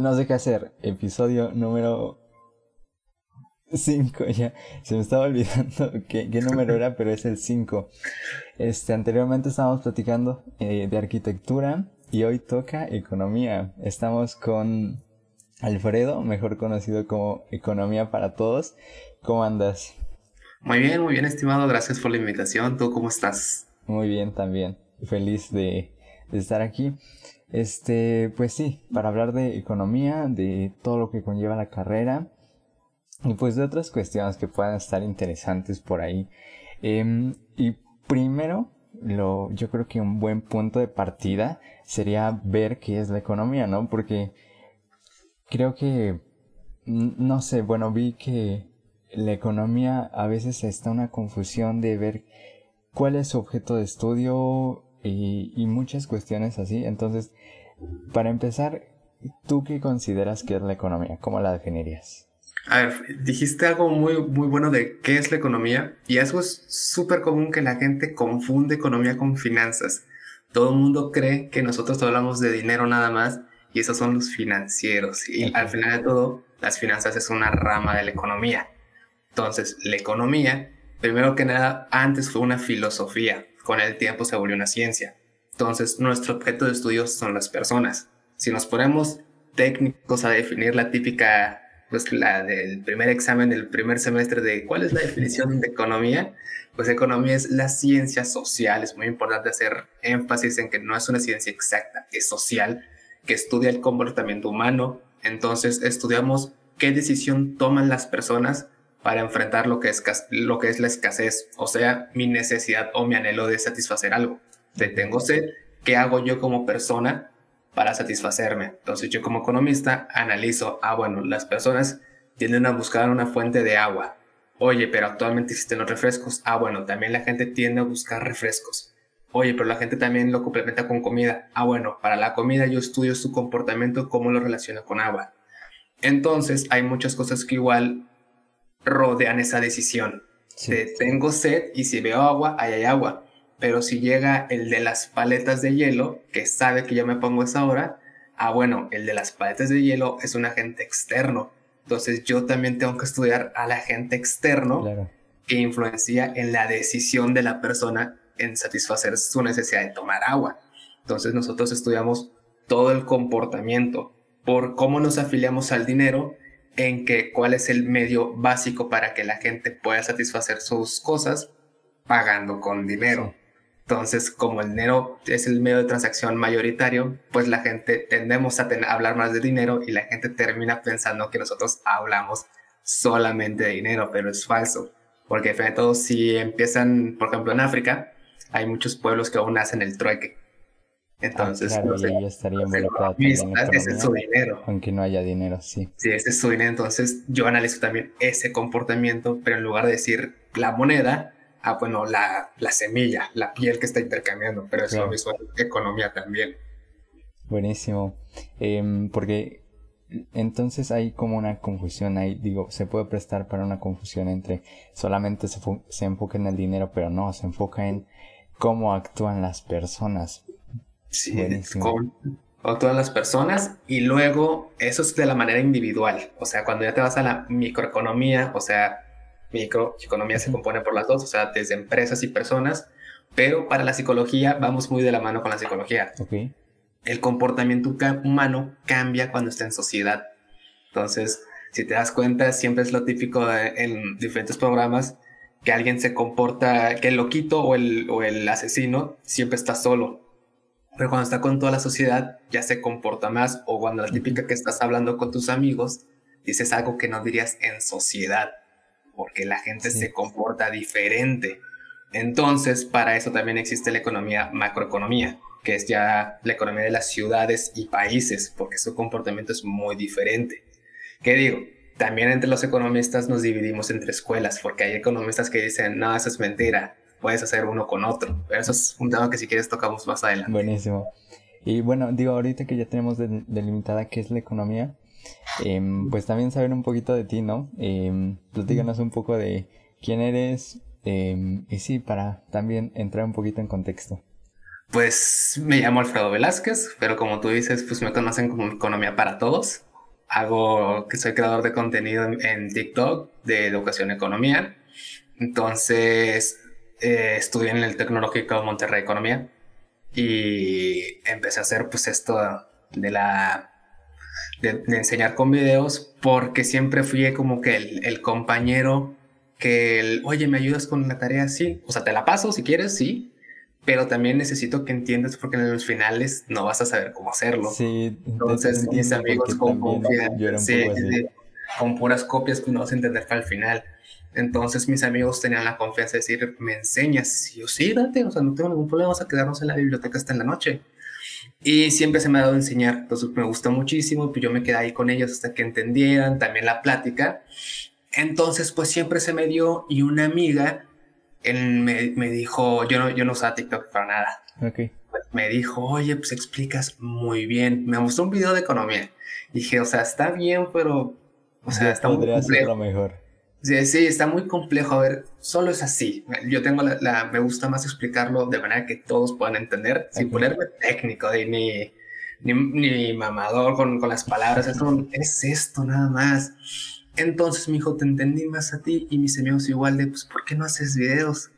no sé qué hacer. Episodio número 5 ya. Se me estaba olvidando qué, número era, pero es el 5. Este, anteriormente estábamos platicando eh, de arquitectura y hoy toca economía. Estamos con Alfredo, mejor conocido como Economía para Todos. ¿Cómo andas? Muy bien, muy bien, estimado. Gracias por la invitación. ¿Tú cómo estás? Muy bien también. Feliz de, de estar aquí. Este, pues sí, para hablar de economía, de todo lo que conlleva la carrera y pues de otras cuestiones que puedan estar interesantes por ahí. Em, y primero, lo, yo creo que un buen punto de partida sería ver qué es la economía, ¿no? Porque creo que, no sé, bueno, vi que la economía a veces está una confusión de ver cuál es su objeto de estudio y, y muchas cuestiones así. Entonces, para empezar, ¿tú qué consideras que es la economía? ¿Cómo la definirías? A ver, dijiste algo muy, muy bueno de qué es la economía y eso es súper común que la gente confunde economía con finanzas. Todo el mundo cree que nosotros hablamos de dinero nada más y esos son los financieros y al final de todo las finanzas es una rama de la economía. Entonces, la economía, primero que nada, antes fue una filosofía, con el tiempo se volvió una ciencia. Entonces, nuestro objeto de estudio son las personas. Si nos ponemos técnicos a definir la típica, pues la del primer examen del primer semestre de cuál es la definición de economía, pues economía es la ciencia social. Es muy importante hacer énfasis en que no es una ciencia exacta, es social, que estudia el comportamiento humano. Entonces, estudiamos qué decisión toman las personas para enfrentar lo que, es, lo que es la escasez, o sea, mi necesidad o mi anhelo de satisfacer algo. De tengo sed, ¿qué hago yo como persona para satisfacerme? Entonces yo como economista analizo, ah, bueno, las personas tienden a buscar una fuente de agua. Oye, pero actualmente existen los refrescos. Ah, bueno, también la gente tiende a buscar refrescos. Oye, pero la gente también lo complementa con comida. Ah, bueno, para la comida yo estudio su comportamiento, cómo lo relaciona con agua. Entonces hay muchas cosas que igual rodean esa decisión. tengo sed y si veo agua, ahí hay agua. Pero si llega el de las paletas de hielo, que sabe que yo me pongo esa hora, ah, bueno, el de las paletas de hielo es un agente externo. Entonces yo también tengo que estudiar al agente externo que influencia en la decisión de la persona en satisfacer su necesidad de tomar agua. Entonces nosotros estudiamos todo el comportamiento por cómo nos afiliamos al dinero en que cuál es el medio básico para que la gente pueda satisfacer sus cosas pagando con dinero. Entonces, como el dinero es el medio de transacción mayoritario, pues la gente tendemos a, hablar más de dinero y la gente termina pensando que nosotros hablamos solamente de dinero, pero es falso. Porque, de todo, si empiezan, por ejemplo, en África, hay muchos pueblos que aún hacen el trueque. Entonces, ah, claro, no estaría involucrado. Ese es su dinero. Aunque no haya dinero, sí. Sí, ese es su dinero. Entonces, yo analizo también ese comportamiento, pero en lugar de decir la moneda, ah, bueno, la, la semilla, la piel que está intercambiando, pero es lo mismo economía también. Buenísimo. Em, porque entonces hay como una confusión ahí, digo, se puede prestar para una confusión entre solamente se, se enfoca en el dinero, pero no, se enfoca en cómo actúan las personas. Sí, con, todas las personas y luego eso es de la manera individual. O sea, cuando ya te vas a la microeconomía, o sea, microeconomía se compone por las dos, o sea, desde empresas y personas, pero para la psicología vamos muy de la mano con la psicología. El comportamiento humano cambia cuando está en sociedad. Entonces, si te das cuenta, siempre es lo típico en diferentes programas que alguien se comporta, que el loquito o el, o el asesino siempre está solo pero cuando está con toda la sociedad ya se comporta más o cuando la típica que estás hablando con tus amigos dices algo que no dirías en sociedad porque la gente se comporta diferente. Entonces, para eso también existe la economía macroeconomía, que es ya la economía de las ciudades y países, porque su comportamiento es muy diferente. ¿Qué digo? También entre los economistas nos dividimos entre escuelas, porque hay economistas que dicen, no, eso es mentira, puedes hacer uno con otro. Pero eso es un tema que si quieres tocamos más adelante. Buenísimo. Y bueno, digo, ahorita que ya tenemos delimitada qué es la economía, em, pues también saber un poquito de ti, ¿no? Eh, platícanos un poco de quién eres em, y sí, para también entrar un poquito en contexto. Pues me llamo Alfredo Velázquez, pero como tú dices, pues me conocen como Economía para Todos. hago que soy creador de contenido en, TikTok de educación y economía. Entonces, eh, estudié en el Tecnológico de Monterrey Economía y empecé a hacer pues esto de la de, enseñar con videos porque siempre fui como que el, el compañero que el, oye, ¿me ayudas con la tarea? Sí, o sea, te la paso si quieres, sí, pero también necesito que entiendas porque en los finales no vas a saber cómo hacerlo. Sí, entonces mis amigos con, con puras copias pues no vas a entender para el final. Entonces mis amigos tenían la confianza de decir, me enseñas, y yo sí, date, o sea, no tengo ningún problema, vamos a quedarnos en la biblioteca hasta en la noche. Y siempre se me ha dado a enseñar, entonces me gustó muchísimo, pues yo me quedé ahí con ellos hasta que entendieran también la plática. Entonces, pues siempre se me dio y una amiga él me, me, dijo, yo no, yo no usaba TikTok para nada. Okay. Me dijo, oye, pues explicas muy bien. Me mostró un video de economía. Dije, o sea, está bien, pero, o sea, está muy complejo. mejor. Sí, sí, está muy complejo. A ver, solo es así. Yo tengo la, me gusta más explicarlo de manera que todos puedan entender, sin ponerme técnico de ni, ni, ni mamador con, con las palabras. Es, es esto nada más. Entonces, mi hijo, te entendí más a ti y mis amigos igual de, pues, ¿por qué no haces videos?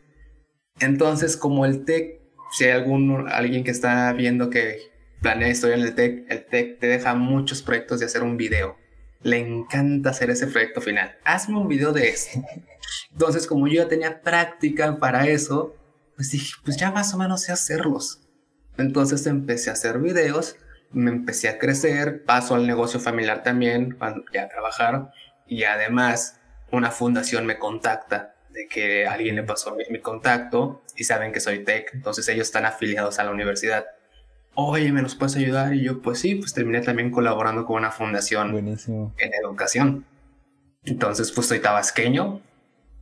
Entonces, como el TEC, si hay algún, alguien que está viendo que planea historia en el TEC, el TEC te deja muchos proyectos de hacer un video. Le encanta hacer ese proyecto final. Hazme un video de eso. Entonces, como yo ya tenía práctica para eso, pues dije, pues ya más o menos sé hacerlos. Entonces empecé a hacer videos, me empecé a crecer, paso al negocio familiar también, ya a trabajar y además una fundación me contacta de que alguien le pasó mi, contacto y saben que soy tech, entonces ellos están afiliados a la universidad. Oye, ¿me nos puedes ayudar? Y yo, pues sí, pues terminé también colaborando con una fundación en educación. Entonces, pues soy tabasqueño.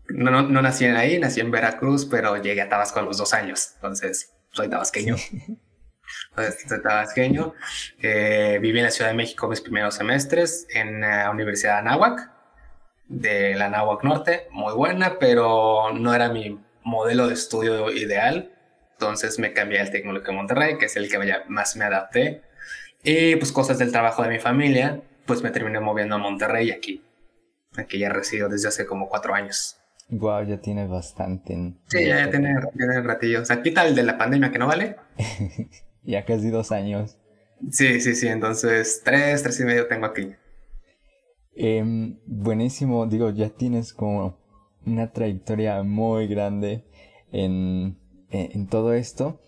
No, no, no, nací ahí, nací en Veracruz, pero llegué a Tabasco a los dos años. Entonces, soy tabasqueño. soy tabasqueño. Eh, viví en la Ciudad de México mis primeros semestres en la Universidad de Anáhuac de la Nahuac Norte, muy buena, pero no era mi modelo de estudio ideal. Entonces me cambié al Tecnológico de Monterrey, que es el que más me adapté. Y pues cosas del trabajo de mi familia, pues me terminé moviendo a Monterrey aquí. Aquí ya resido desde hace como cuatro años. Wow, ya tiene bastante. Sí, ya, ya tiene, tiene ratillo. O sea, quita el de la pandemia que no vale. ya casi dos años. Sí, sí, sí. Entonces, tres, tres y medio tengo aquí. Em, buenísimo, digo, ya tienes como una trayectoria muy grande en, en, todo esto.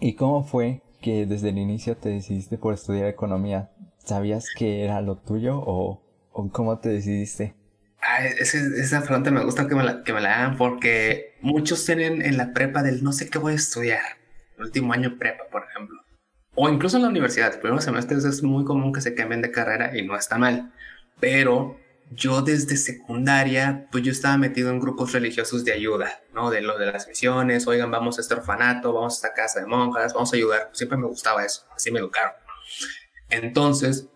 ¿Y cómo fue que desde el inicio te decidiste por estudiar economía? ¿Sabías que era lo tuyo o, cómo te decidiste? esa pregunta me gusta que me, la, que me la hagan porque muchos tienen en la prepa del no sé qué voy a estudiar. El último año prepa, por ejemplo. O incluso en la universidad. El primer semestre es muy común que se cambien de carrera y no está mal pero yo desde secundaria, pues yo estaba metido en grupos religiosos de ayuda, ¿no? De lo de las misiones, oigan, vamos a este orfanato, vamos a esta casa de monjas, vamos a ayudar. Siempre me gustaba eso, así me educaron. Entonces,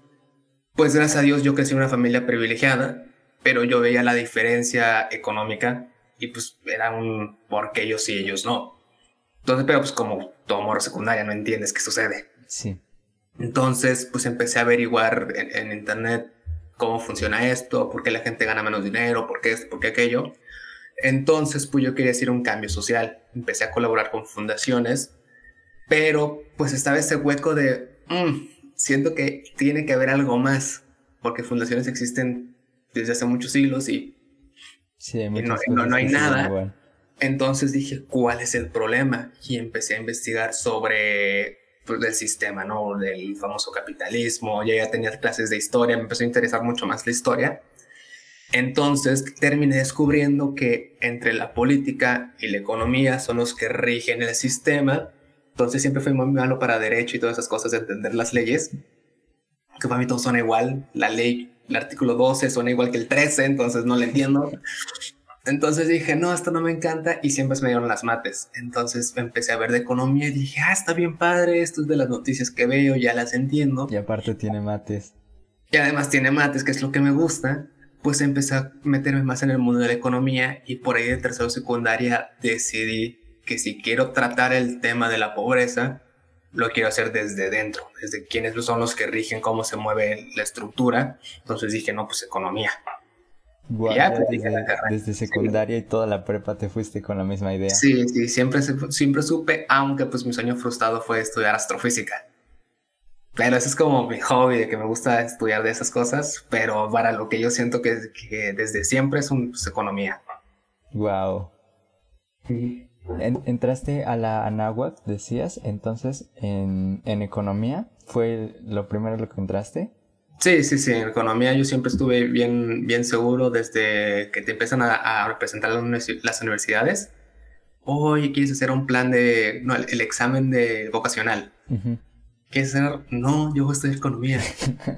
pues gracias a Dios yo crecí en una familia privilegiada, pero yo veía la diferencia económica y pues era un porque ellos sí, ellos no. Entonces, pero pues como todo morro secundaria no entiendes qué sucede. Sí. Entonces, pues empecé a averiguar en, en internet cómo funciona esto, por qué la gente gana menos dinero, por qué esto, por qué aquello. Entonces, pues yo quería hacer un cambio social. Empecé a colaborar con fundaciones, pero pues estaba ese hueco de, mm, siento que tiene que haber algo más, porque fundaciones existen desde hace muchos siglos y, no, no, hay nada. Entonces dije, ¿cuál es el problema? Y empecé a investigar sobre pues, del sistema, ¿no? Del famoso capitalismo, ya ya tenía clases de historia, me empezó a interesar mucho más la historia. Entonces terminé descubriendo que entre la política y la economía son los que rigen el sistema. Entonces siempre fui muy malo para derecho y todas esas cosas de entender las leyes. Que para mí todo suena igual. La ley, el artículo 12 suena igual que el 13, entonces no lo entiendo. Entonces dije, no, esto no me encanta y siempre me dieron las mates. Entonces empecé a ver de economía y dije, ah, está bien padre, esto es de las noticias que veo, ya las entiendo. Y aparte tiene mates. Y además tiene mates, que es lo que me gusta. Pues empecé a meterme más en el mundo de la economía y por ahí de tercero secundaria decidí que si quiero tratar el tema de la pobreza, lo quiero hacer desde dentro, desde quiénes son los que rigen cómo se mueve la estructura. Entonces dije, no, pues economía. Ya, pues, desde, secundaria y toda la prepa te fuiste con la misma idea. Sí, sí, siempre, siempre supe, aunque pues mi sueño frustrado fue estudiar astrofísica. Pero ese es como mi hobby, de que me gusta estudiar de esas cosas, pero para lo que yo siento que, desde siempre es un, pues, economía. Wow entraste a la Anáhuac, decías, entonces en, economía, ¿fue lo primero lo que entraste? Sí, sí, sí, en economía yo siempre estuve bien, bien seguro desde que te empiezan a, representar las universidades. Oye, ¿quieres hacer un plan de, no, el, examen de vocacional? ¿Quieres hacer? No, yo voy a estudiar economía.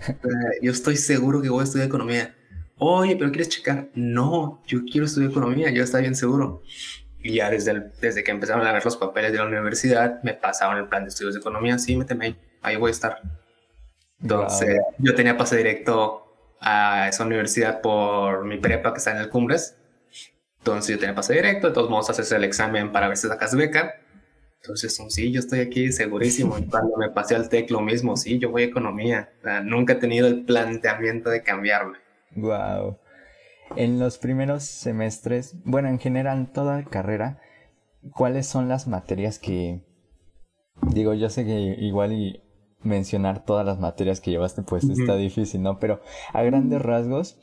yo estoy seguro que voy a estudiar economía. Oye, pero ¿quieres checar? No, yo quiero estudiar economía, yo estaba bien seguro. Y ya desde, desde que empezaron a ver los papeles de la universidad, me pasaban el plan de estudios de economía. Sí, méteme ahí, ahí voy a estar. Entonces, yo tenía pase directo a esa universidad por mi prepa que está en el Cumbres. Entonces, yo tenía pase directo. De todos modos, haces el examen para ver si sacas beca. Entonces, sí, yo estoy aquí segurísimo. Y cuando me pasé al TEC, lo mismo. Sí, yo voy a economía. nunca he tenido el planteamiento de cambiarme. Wow. En los primeros semestres, bueno, en general toda carrera, ¿cuáles son las materias que... Digo, yo sé que igual y mencionar todas las materias que llevaste pues está difícil, ¿no? Pero a grandes rasgos,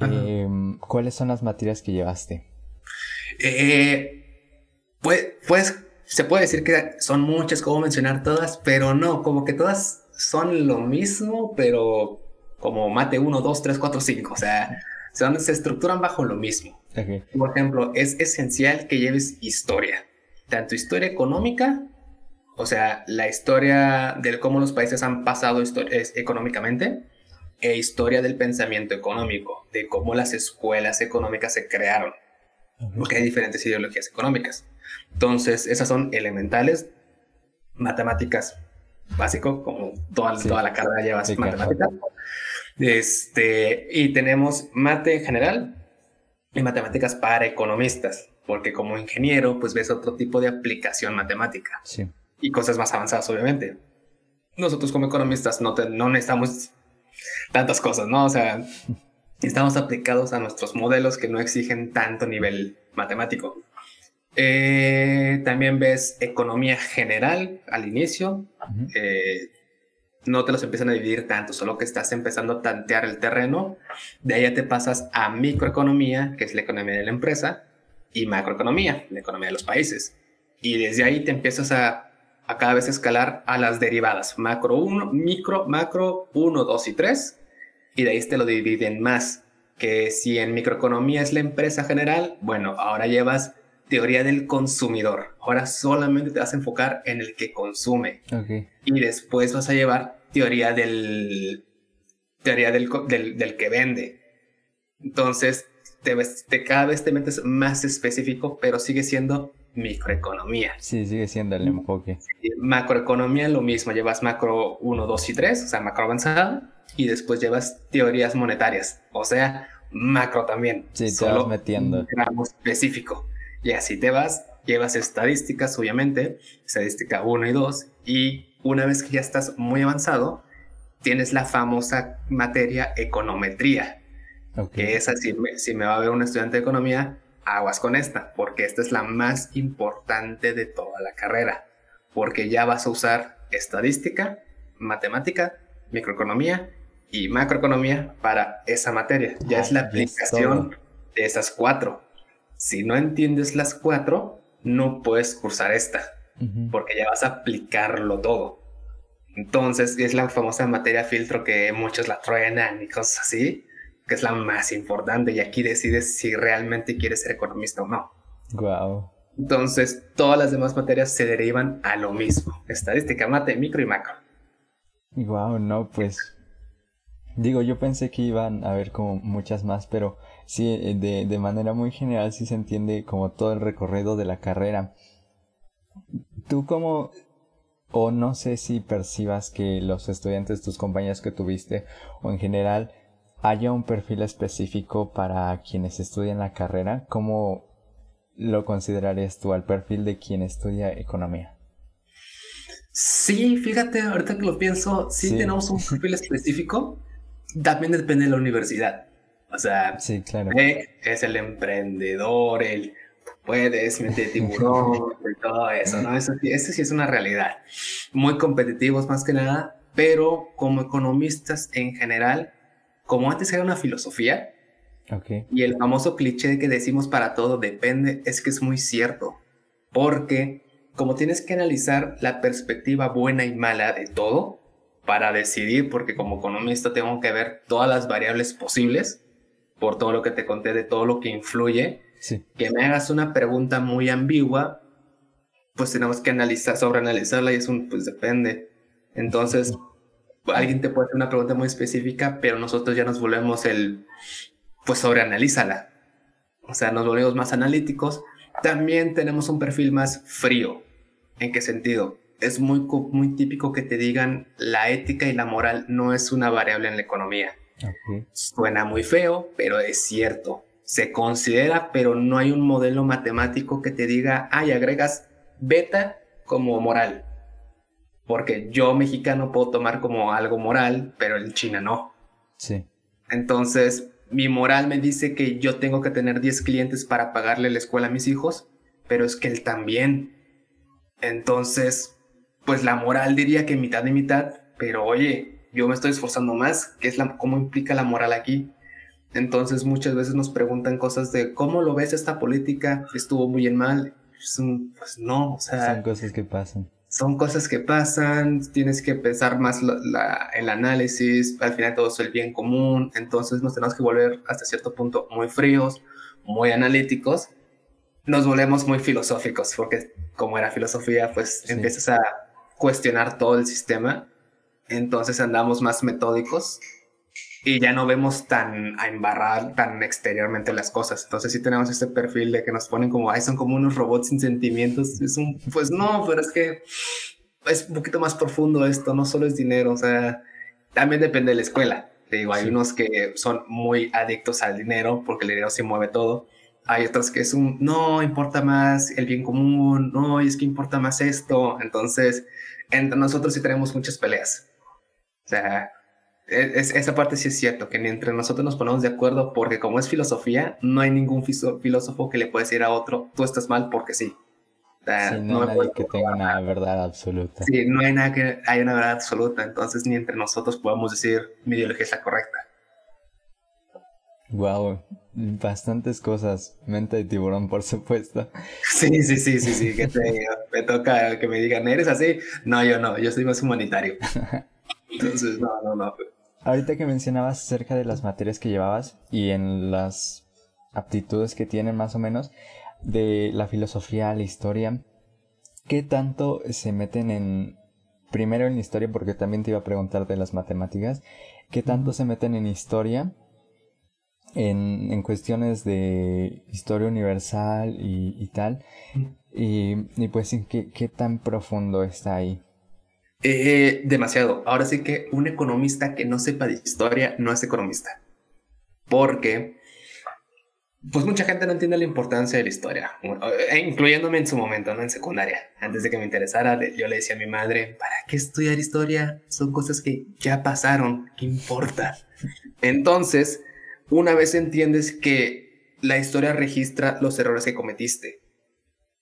em, ¿cuáles son las materias que llevaste? Eh, pues, pues se puede decir que son muchas, como mencionar todas, pero no, como que todas son lo mismo, pero como mate 1, 2, 3, 4, 5, o sea, se estructuran bajo lo mismo. Por ejemplo, es esencial que lleves historia, tanto historia económica, o sea, la historia de cómo los países han pasado económicamente, e historia del pensamiento económico, de cómo las escuelas económicas se crearon, porque hay diferentes ideologías económicas. Entonces, esas son elementales, matemáticas básico, como toda, toda la carrera lleva matemáticas. Este, y tenemos mate en general y matemáticas para economistas, porque como ingeniero, pues ves otro tipo de aplicación matemática. Sí. Y cosas más avanzadas, obviamente. Nosotros como economistas no, no necesitamos tantas cosas, ¿no? O sea, estamos aplicados a nuestros modelos que no exigen tanto nivel matemático. Eh, también ves economía general al inicio, no te los empiezan a dividir tanto, solo que estás empezando a tantear el terreno. De ahí ya te pasas a microeconomía, que es la economía de la empresa, y macroeconomía, la economía de los países. Y desde ahí te empiezas a, a cada vez escalar a las derivadas, macro 1, micro, macro 1, 2 y 3. Y de ahí te lo dividen más, que si en microeconomía es la empresa general, bueno, ahora llevas teoría del consumidor. Ahora solamente te vas a enfocar en el que consume. Y después vas a llevar teoría del teoría del, del, que vende. Entonces, te, te, cada vez te metes más específico, pero sigue siendo microeconomía. Sí, sigue siendo el enfoque. macroeconomía lo mismo, llevas macro 1, 2 y 3, o sea, macro avanzada, y después llevas teorías monetarias, o sea, macro también. Sí, te vas metiendo. Un específico. Y así te vas, llevas estadísticas, obviamente, estadística 1 y 2, y una vez que ya estás muy avanzado, tienes la famosa materia econometría, que es así, si me va a ver un estudiante de economía, aguas con esta, porque esta es la más importante de toda la carrera, porque ya vas a usar estadística, matemática, microeconomía y macroeconomía para esa materia. Ya es la aplicación de esas cuatro. Si no entiendes las cuatro, no puedes cursar esta, porque ya vas a aplicarlo todo. Entonces, es la famosa materia filtro que muchos la truenan y cosas así, que es la más importante. Y aquí decides si realmente quieres ser economista o no. Wow. Entonces, todas las demás materias se derivan a lo mismo: estadística, mate, micro y macro. Wow, no, pues. Digo, yo pensé que iban a haber como muchas más, pero sí, eh, de, de manera muy general sí se entiende como todo el recorrido de la carrera. ¿Tú cómo, o no sé si percibas que los estudiantes, tus compañeros que tuviste, o en general, haya un perfil específico para quienes estudian la carrera? ¿Cómo lo considerarías tú al perfil de quien estudia economía? Sí, fíjate, ahorita que lo pienso, sí, tenemos un perfil específico, también depende de la universidad. O sea, sí, claro. es el emprendedor, el puedes, mente de tiburón, y todo eso, ¿no? Eso, eso sí es una realidad. Muy competitivos más que nada, pero como economistas en general, como antes era una filosofía, okay. y el famoso cliché que decimos para todo depende, es que es muy cierto, porque como tienes que analizar la perspectiva buena y mala de todo para decidir, porque como economista tengo que ver todas las variables posibles, por todo lo que te conté de todo lo que influye, que me hagas una pregunta muy ambigua, pues tenemos que analizar, sobreanalizarla y es un, pues depende. Entonces, alguien te puede hacer una pregunta muy específica, pero nosotros ya nos volvemos el, pues sobreanalízala. O sea, nos volvemos más analíticos. También tenemos un perfil más frío. ¿En qué sentido? Es muy, muy típico que te digan la ética y la moral no es una variable en la economía. Suena muy feo, pero es cierto. Se considera, pero no hay un modelo matemático que te diga, ay, agregas beta como moral. Porque yo mexicano puedo tomar como algo moral, pero en China no. Sí. Entonces, mi moral me dice que yo tengo que tener 10 clientes para pagarle la escuela a mis hijos, pero es que él también. Entonces, pues la moral diría que mitad y mitad, pero oye, yo me estoy esforzando más, ¿qué es la, cómo implica la moral aquí? Entonces muchas veces nos preguntan cosas de cómo lo ves esta política, estuvo muy en mal, pues no, o sea... Son cosas que pasan. Son cosas que pasan, tienes que pensar más el análisis, al final todo es el bien común, entonces nos tenemos que volver hasta cierto punto muy fríos, muy analíticos nos volvemos muy filosóficos, porque como era filosofía, pues empiezas a cuestionar todo el sistema, entonces andamos más metódicos y ya no vemos tan a embarrar tan exteriormente las cosas. Entonces sí tenemos este perfil de que nos ponen como, ay, son como unos robots sin sentimientos. Es un, pues no, pero es que es un poquito más profundo esto, no solo es dinero, o sea, también depende de la escuela. Te digo, hay unos que son muy adictos al dinero porque el dinero se mueve todo hay otros que es un, no, importa más el bien común, no, y es que importa más esto. Entonces, entre nosotros sí tenemos muchas peleas. O sea, es, esa parte sí es cierto, que ni entre nosotros nos ponemos de acuerdo porque como es filosofía, no hay ningún filósofo que le pueda decir a otro, tú estás mal porque sí. no, hay nadie que tenga una verdad absoluta. Sí, no hay nada que haya una verdad absoluta, entonces ni entre nosotros podemos decir mi ideología es la correcta. Wow, bastantes cosas. Mente de tiburón, por supuesto. Sí, sí, sí, sí, sí. Que me toca que me digan, ¿eres así? No, yo no, yo soy más humanitario. Entonces, no, no, no. Ahorita que mencionabas acerca de las materias que llevabas y en las aptitudes que tienen más o menos de la filosofía, la historia, ¿qué tanto se meten en, primero en historia, porque también te iba a preguntar de las matemáticas, ¿qué tanto se meten en historia en, en cuestiones de historia universal y, tal. Y, y, pues, ¿qué, ¿qué tan profundo está ahí? Eh, demasiado. Ahora sí que un economista que no sepa de historia no es economista. Porque, pues mucha gente no entiende la importancia de la historia, eh, incluyéndome en su momento, ¿no? En secundaria. Antes de que me interesara, yo le decía a mi madre, ¿para qué estudiar historia? Son cosas que ya pasaron, ¿qué importa? Entonces, una vez entiendes que la historia registra los errores que cometiste.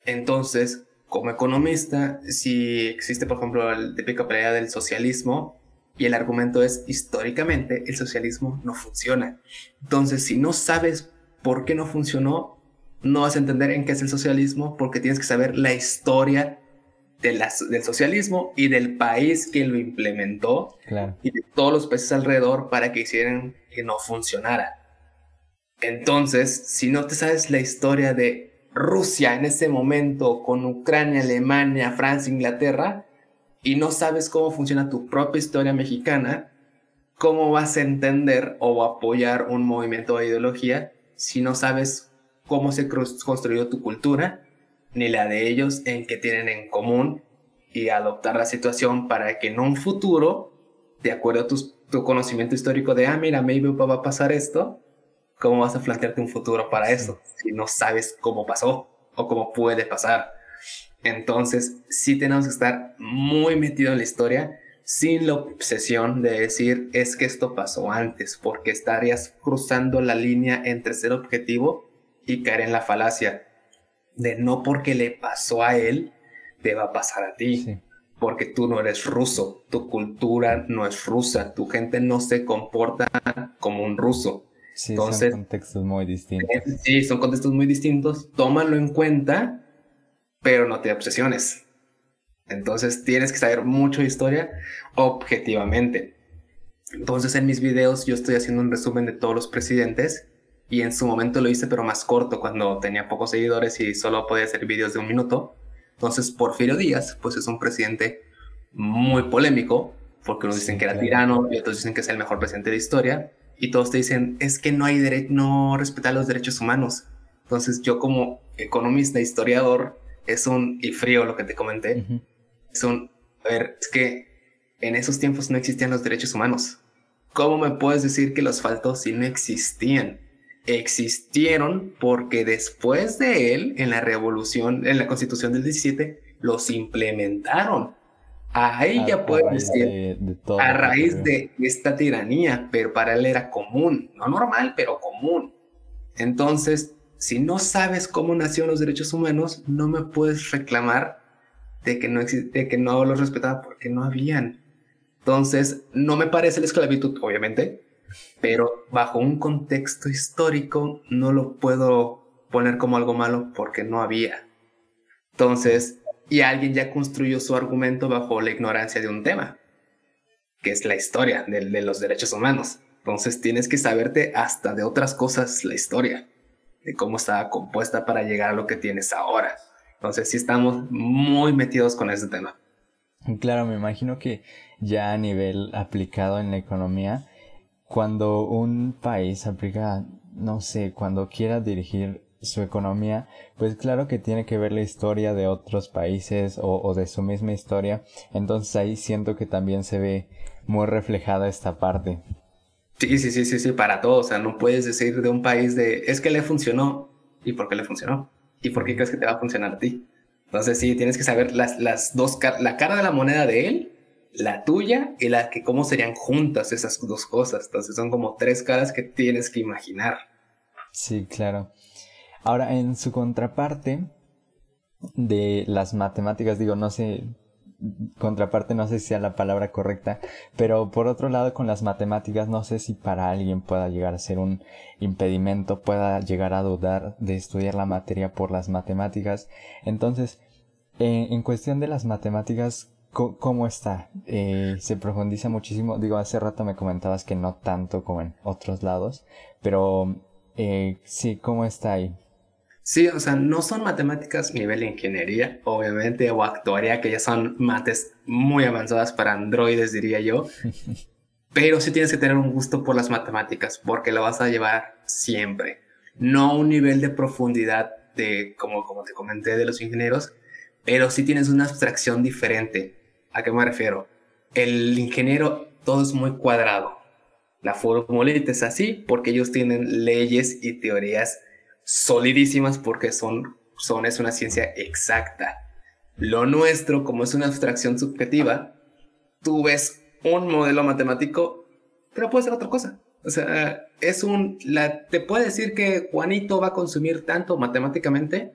Entonces, como economista, si existe, por ejemplo, la típica pelea del socialismo, y el argumento es, históricamente, el socialismo no funciona. Entonces, si no sabes por qué no funcionó, no vas a entender en qué es el socialismo, porque tienes que saber la historia del socialismo y del país que lo implementó y de todos los países alrededor para que hicieran que no funcionara. Entonces, si no te sabes la historia de Rusia en ese momento con Ucrania, Alemania, Francia, Inglaterra, y no sabes cómo funciona tu propia historia mexicana, ¿cómo vas a entender o apoyar un movimiento de ideología si no sabes cómo se construyó tu cultura, ni la de ellos en qué tienen en común, y adoptar la situación para que en un futuro, de acuerdo a tu, conocimiento histórico de, ah, mira, maybe va a pasar esto, ¿cómo vas a plantearte un futuro para eso si no sabes cómo pasó o cómo puede pasar? Entonces, sí tenemos que estar muy metidos en la historia sin la obsesión de decir es que esto pasó antes, porque estarías cruzando la línea entre ser objetivo y caer en la falacia de no porque le pasó a él, te va a pasar a ti. Porque tú no eres ruso, tu cultura no es rusa, tu gente no se comporta como un ruso. Sí, son contextos muy distintos. Sí, son contextos muy distintos. Tómalo en cuenta, pero no te obsesiones. Entonces tienes que saber mucho de historia objetivamente. Entonces en mis videos yo estoy haciendo un resumen de todos los presidentes y en su momento lo hice pero más corto cuando tenía pocos seguidores y solo podía hacer videos de un minuto. Entonces Porfirio Díaz pues es un presidente muy polémico porque unos dicen que era tirano y otros dicen que es el mejor presidente de la historia y todos te dicen es que no hay derecho, no respetar los derechos humanos. Entonces yo como economista, historiador, es un, y frío lo que te comenté, son, a ver, es que en esos tiempos no existían los derechos humanos. ¿Cómo me puedes decir que los faltó si no existían? Existieron porque después de él, en la revolución, en la constitución del 17, los implementaron. Ahí ya puedes decir, a raíz de esta tiranía, pero para él era común, no normal, pero común. Entonces, si no sabes cómo nacieron los derechos humanos, no me puedes reclamar de que no, de que no los respetaba porque no habían. Entonces, no me parece la esclavitud, obviamente, pero bajo un contexto histórico no lo puedo poner como algo malo porque no había. Entonces, y alguien ya construyó su argumento bajo la ignorancia de un tema, que es la historia de, los derechos humanos. Entonces, tienes que saberte hasta de otras cosas la historia, de cómo estaba compuesta para llegar a lo que tienes ahora. Entonces sí estamos muy metidos con ese tema. Claro, me imagino que ya a nivel aplicado en la economía, cuando un país aplica, no sé, cuando quiera dirigir su economía, pues claro que tiene que ver la historia de otros países o, o, de su misma historia. Entonces ahí siento que también se ve muy reflejada esta parte. Sí, sí, sí, sí, sí, para todos. O sea, no puedes decir de un país de es que le funcionó y por qué le funcionó y por qué crees que te va a funcionar a ti. Entonces sí, tienes que saber las, las dos, la cara de la moneda de él, la tuya y la que cómo serían juntas esas dos cosas. Entonces son como tres caras que tienes que imaginar. Sí, claro. Ahora, en su contraparte de las matemáticas, digo, no sé, contraparte no sé si sea la palabra correcta, pero por otro lado con las matemáticas no sé si para alguien pueda llegar a ser un impedimento, pueda llegar a dudar de estudiar la materia por las matemáticas. Entonces, eh, en cuestión de las matemáticas, ¿cómo está? Eh, se profundiza muchísimo, digo, hace rato me comentabas que no tanto como en otros lados, pero eh, sí, ¿cómo está ahí? Sí, o sea, no son matemáticas nivel ingeniería, obviamente, o actuaría, que ya son mates muy avanzadas para androides, diría yo. Pero sí tienes que tener un gusto por las matemáticas, porque lo vas a llevar siempre. No un nivel de profundidad de, como, como te comenté, de los ingenieros, pero sí tienes una abstracción diferente. ¿A qué me refiero? El ingeniero, todo es muy cuadrado. La formulita es así porque ellos tienen leyes y teorías solidísimas porque son, son, es una ciencia exacta. Lo nuestro, como es una abstracción subjetiva, tú ves un modelo matemático, pero puede ser otra cosa. O sea, es un, la, te puede decir que Juanito va a consumir tanto matemáticamente,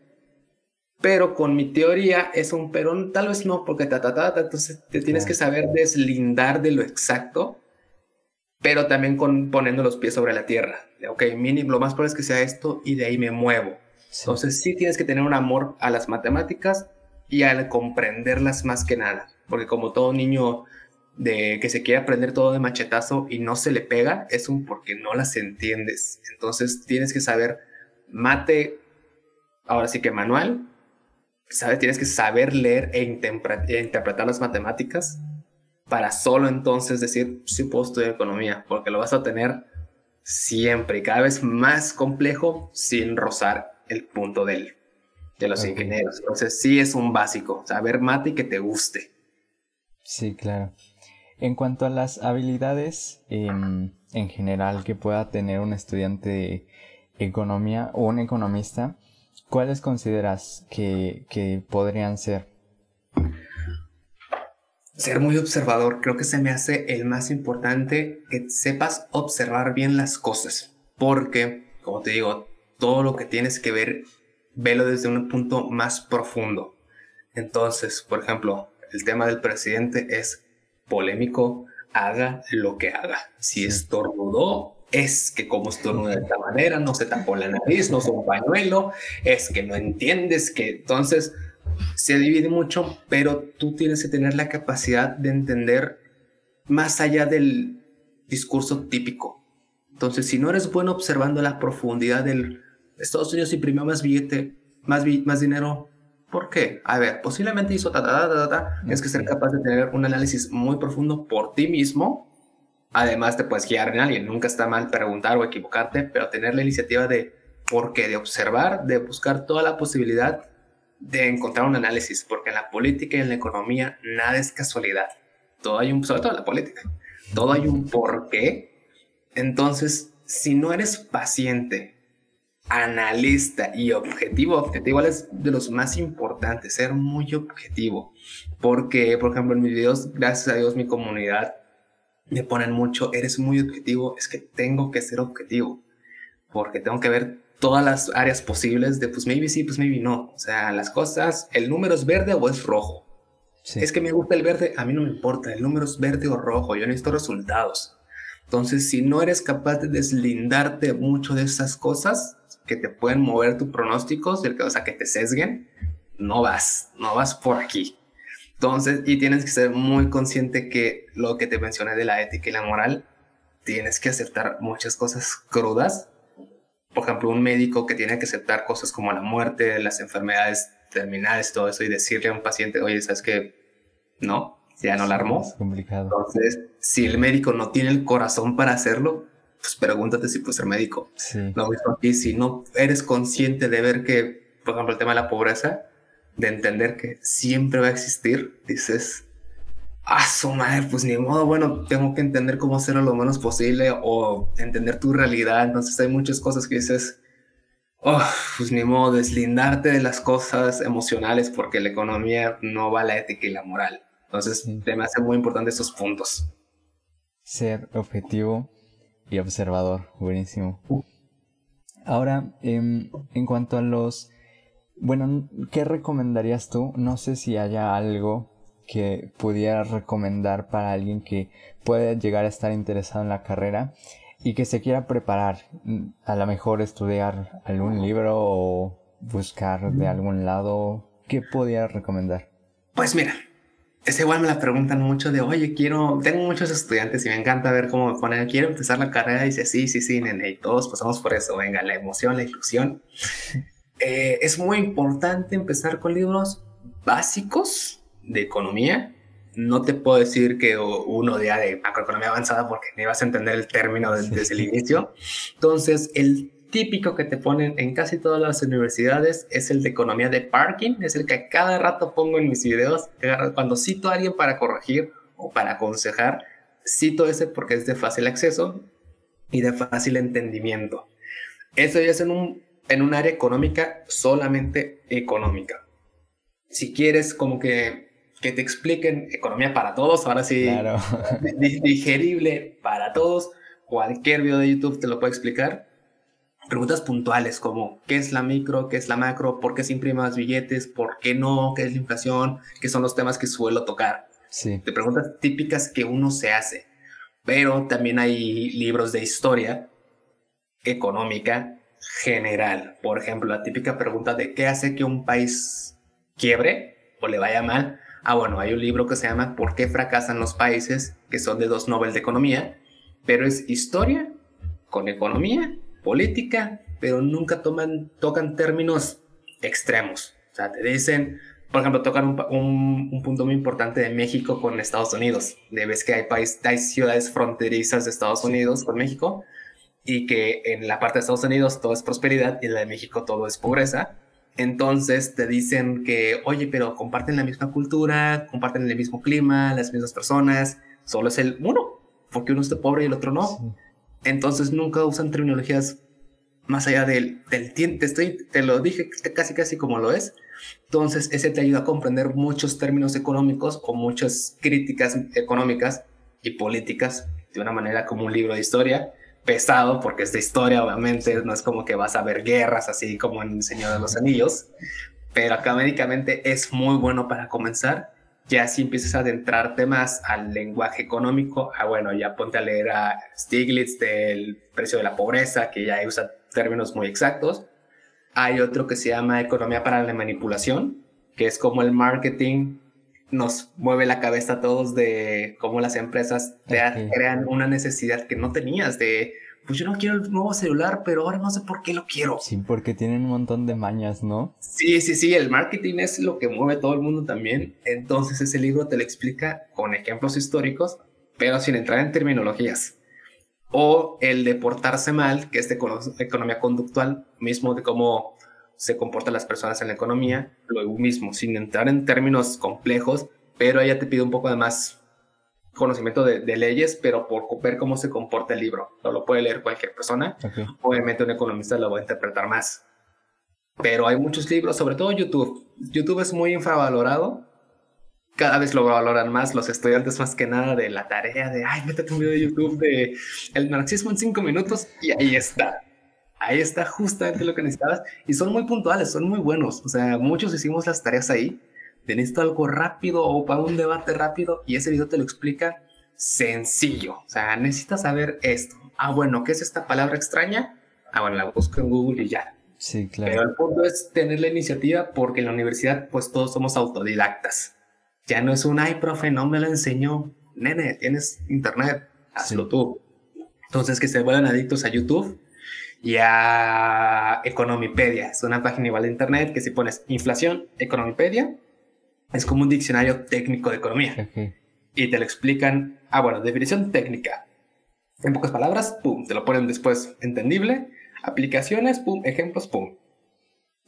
pero con mi teoría es un, pero tal vez no, porque ta, ta, ta, entonces te tienes que saber deslindar de lo exacto pero también con, poniendo los pies sobre la tierra. Ok, mínimo, lo más probable es que sea esto y de ahí me muevo. Entonces sí tienes que tener un amor a las matemáticas y al comprenderlas más que nada. Porque como todo niño de que se quiere aprender todo de machetazo y no se le pega, es un porque no las entiendes. Entonces tienes que saber mate, ahora sí que manual, ¿sabes? Tienes que saber leer e, e interpretar las matemáticas para solo entonces decir, sí puedo estudiar economía, porque lo vas a tener siempre y cada vez más complejo sin rozar el punto del, de los ingenieros. Entonces sí es un básico, saber mate y que te guste. Sí, claro. En cuanto a las habilidades en general que pueda tener un estudiante de economía o un economista, ¿cuáles consideras que, que podrían ser? Ser muy observador, creo que se me hace el más importante que sepas observar bien las cosas, porque, como te digo, todo lo que tienes que ver, velo desde un punto más profundo. Entonces, por ejemplo, el tema del presidente es polémico, haga lo que haga. Si estornudó, es que como estornuda de esta manera, no se tapó la nariz, no usó un pañuelo, es que no entiendes que entonces se divide mucho, pero tú tienes que tener la capacidad de entender más allá del discurso típico. Entonces, si no eres bueno observando la profundidad del Estados Unidos imprimió más billete, más, más dinero, ¿por qué? A ver, posiblemente hizo ta, ta, ta, ta, ta. Tienes que ser capaz de tener un análisis muy profundo por ti mismo. Además, te puedes guiar en alguien. Nunca está mal preguntar o equivocarte, pero tener la iniciativa de por qué, de observar, de buscar toda la posibilidad de encontrar un análisis, porque en la política y en la economía nada es casualidad. Todo hay un, sobre todo en la política, todo hay un porqué. Entonces, si no eres paciente, analista y objetivo, objetivo es de los más importantes, ser muy objetivo. Porque, por ejemplo, en mis videos, gracias a Dios, mi comunidad me ponen mucho, eres muy objetivo, es que tengo que ser objetivo, porque tengo que ver todas las áreas posibles de pues maybe sí, pues maybe no. O sea, las cosas, el número es verde o es rojo. Es que me gusta el verde, a mí no me importa, el número es verde o rojo, yo necesito resultados. Entonces, si no eres capaz de deslindarte mucho de esas cosas que te pueden mover tus pronósticos, o sea, que te sesguen, no vas, no vas por aquí. Entonces, y tienes que ser muy consciente que lo que te mencioné de la ética y la moral, tienes que aceptar muchas cosas crudas por ejemplo, un médico que tiene que aceptar cosas como la muerte, las enfermedades terminales, todo eso, y decirle a un paciente, oye, ¿sabes qué? No, ya no la armó. Es complicado. Entonces, si el médico no tiene el corazón para hacerlo, pues pregúntate si puede ser médico. Sí. Lo mismo aquí, si no eres consciente de ver que, por ejemplo, el tema de la pobreza, de entender que siempre va a existir, dices, ah, su madre, pues ni modo, bueno, tengo que entender cómo hacerlo lo menos posible o entender tu realidad. Entonces hay muchas cosas que dices, oh, pues ni modo, deslindarte de las cosas emocionales porque la economía no va a la ética y la moral. Entonces, me hace muy importante esos puntos. Ser objetivo y observador, buenísimo. Ahora, em, en cuanto a los... Bueno, ¿qué recomendarías tú? No sé si haya algo que pudiera recomendar para alguien que puede llegar a estar interesado en la carrera y que se quiera preparar, mm, a lo mejor estudiar algún libro o buscar de algún lado, ¿qué podría recomendar? Pues mira, es igual me la preguntan mucho de, oye, quiero, tengo muchos estudiantes y me encanta ver cómo me ponen, quiero empezar la carrera y dice, sí, sí, sí, nene, y todos pasamos por eso, venga, la emoción, la ilusión. Eh, es muy importante empezar con libros básicos de economía, no te puedo decir que uno día de macroeconomía avanzada porque ni vas a entender el término desde, el inicio. Entonces, el típico que te ponen en casi todas las universidades es el de economía de parking, es el que cada rato pongo en mis videos. Cuando cito a alguien para corregir o para aconsejar, cito ese porque es de fácil acceso y de fácil entendimiento. Eso ya es en un, en un área económica, solamente económica. Si quieres como que que te expliquen economía para todos, ahora sí, digerible para todos. Cualquier video de YouTube te lo puede explicar. Preguntas puntuales como qué es la micro, qué es la macro, por qué se imprimen más billetes, por qué no, qué es la inflación, qué son los temas que suelo tocar. Sí. De preguntas típicas que uno se hace. Pero también hay libros de historia económica general. Por ejemplo, la típica pregunta de qué hace que un país quiebre o le vaya mal Ah, bueno, hay un libro que se llama ¿Por qué fracasan los países? que son de dos Nobel de Economía, pero es historia con economía, política, pero nunca toman, tocan términos extremos. O sea, te dicen, por ejemplo, tocan un, punto muy importante de México con Estados Unidos. De ves que hay, país, hay ciudades fronterizas de Estados Unidos con México y que en la parte de Estados Unidos todo es prosperidad y en la de México todo es pobreza entonces te dicen que, oye, pero comparten la misma cultura, comparten el mismo clima, las mismas personas, solo es el uno, porque uno está pobre y el otro no. Entonces nunca usan terminologías más allá del, del te, estoy, te lo dije casi casi como lo es. Entonces, ese te ayuda a comprender muchos términos económicos o muchas críticas económicas y políticas de una manera como un libro de historia pesado, porque es de historia, obviamente, no es como que vas a ver guerras así como en Señor de los Anillos, pero académicamente es muy bueno para comenzar. Ya si empiezas a adentrarte más al lenguaje económico, ah, bueno, ya ponte a leer a Stiglitz del precio de la pobreza, que ya usa términos muy exactos. Hay otro que se llama Economía para la Manipulación, que es como el marketing nos mueve la cabeza a todos de cómo las empresas te crean una necesidad que no tenías de, pues yo no quiero el nuevo celular, pero ahora no sé por qué lo quiero. Sí, porque tienen un montón de mañas, ¿no? Sí, sí, sí, el marketing es lo que mueve todo el mundo también. Entonces ese libro te lo explica con ejemplos históricos, pero sin entrar en terminologías. O el de portarse mal, que es de economía conductual, mismo de cómo se comportan las personas en la economía, lo mismo, sin entrar en términos complejos, pero ella te pide un poco de más conocimiento de, leyes, pero por ver cómo se comporta el libro. No lo puede leer cualquier persona. Obviamente un economista lo va a interpretar más. Pero hay muchos libros, sobre todo YouTube. YouTube es muy infravalorado. Cada vez lo valoran más los estudiantes más que nada de la tarea de, ay, métete un video de YouTube de el marxismo en cinco minutos y ahí está ahí está justamente lo que necesitabas. Y son muy puntuales, son muy buenos. O sea, muchos hicimos las tareas ahí. Te necesito algo rápido o para un debate rápido y ese video te lo explica sencillo. O sea, necesitas saber esto. Ah, bueno, ¿qué es esta palabra extraña? Ah, bueno, la busco en Google y ya. Sí, claro. Pero el punto es tener la iniciativa porque en la universidad pues todos somos autodidactas. Ya no es un, ay, profe, no me lo enseñó. Nene, tienes internet, hazlo tú. Entonces que se vuelvan adictos a YouTube y a Economipedia. Es una página igual de internet que si pones inflación, Economipedia, es como un diccionario técnico de economía. Y te lo explican, ah, bueno, definición técnica. En pocas palabras, pum, te lo ponen después entendible. Aplicaciones, pum, ejemplos, pum.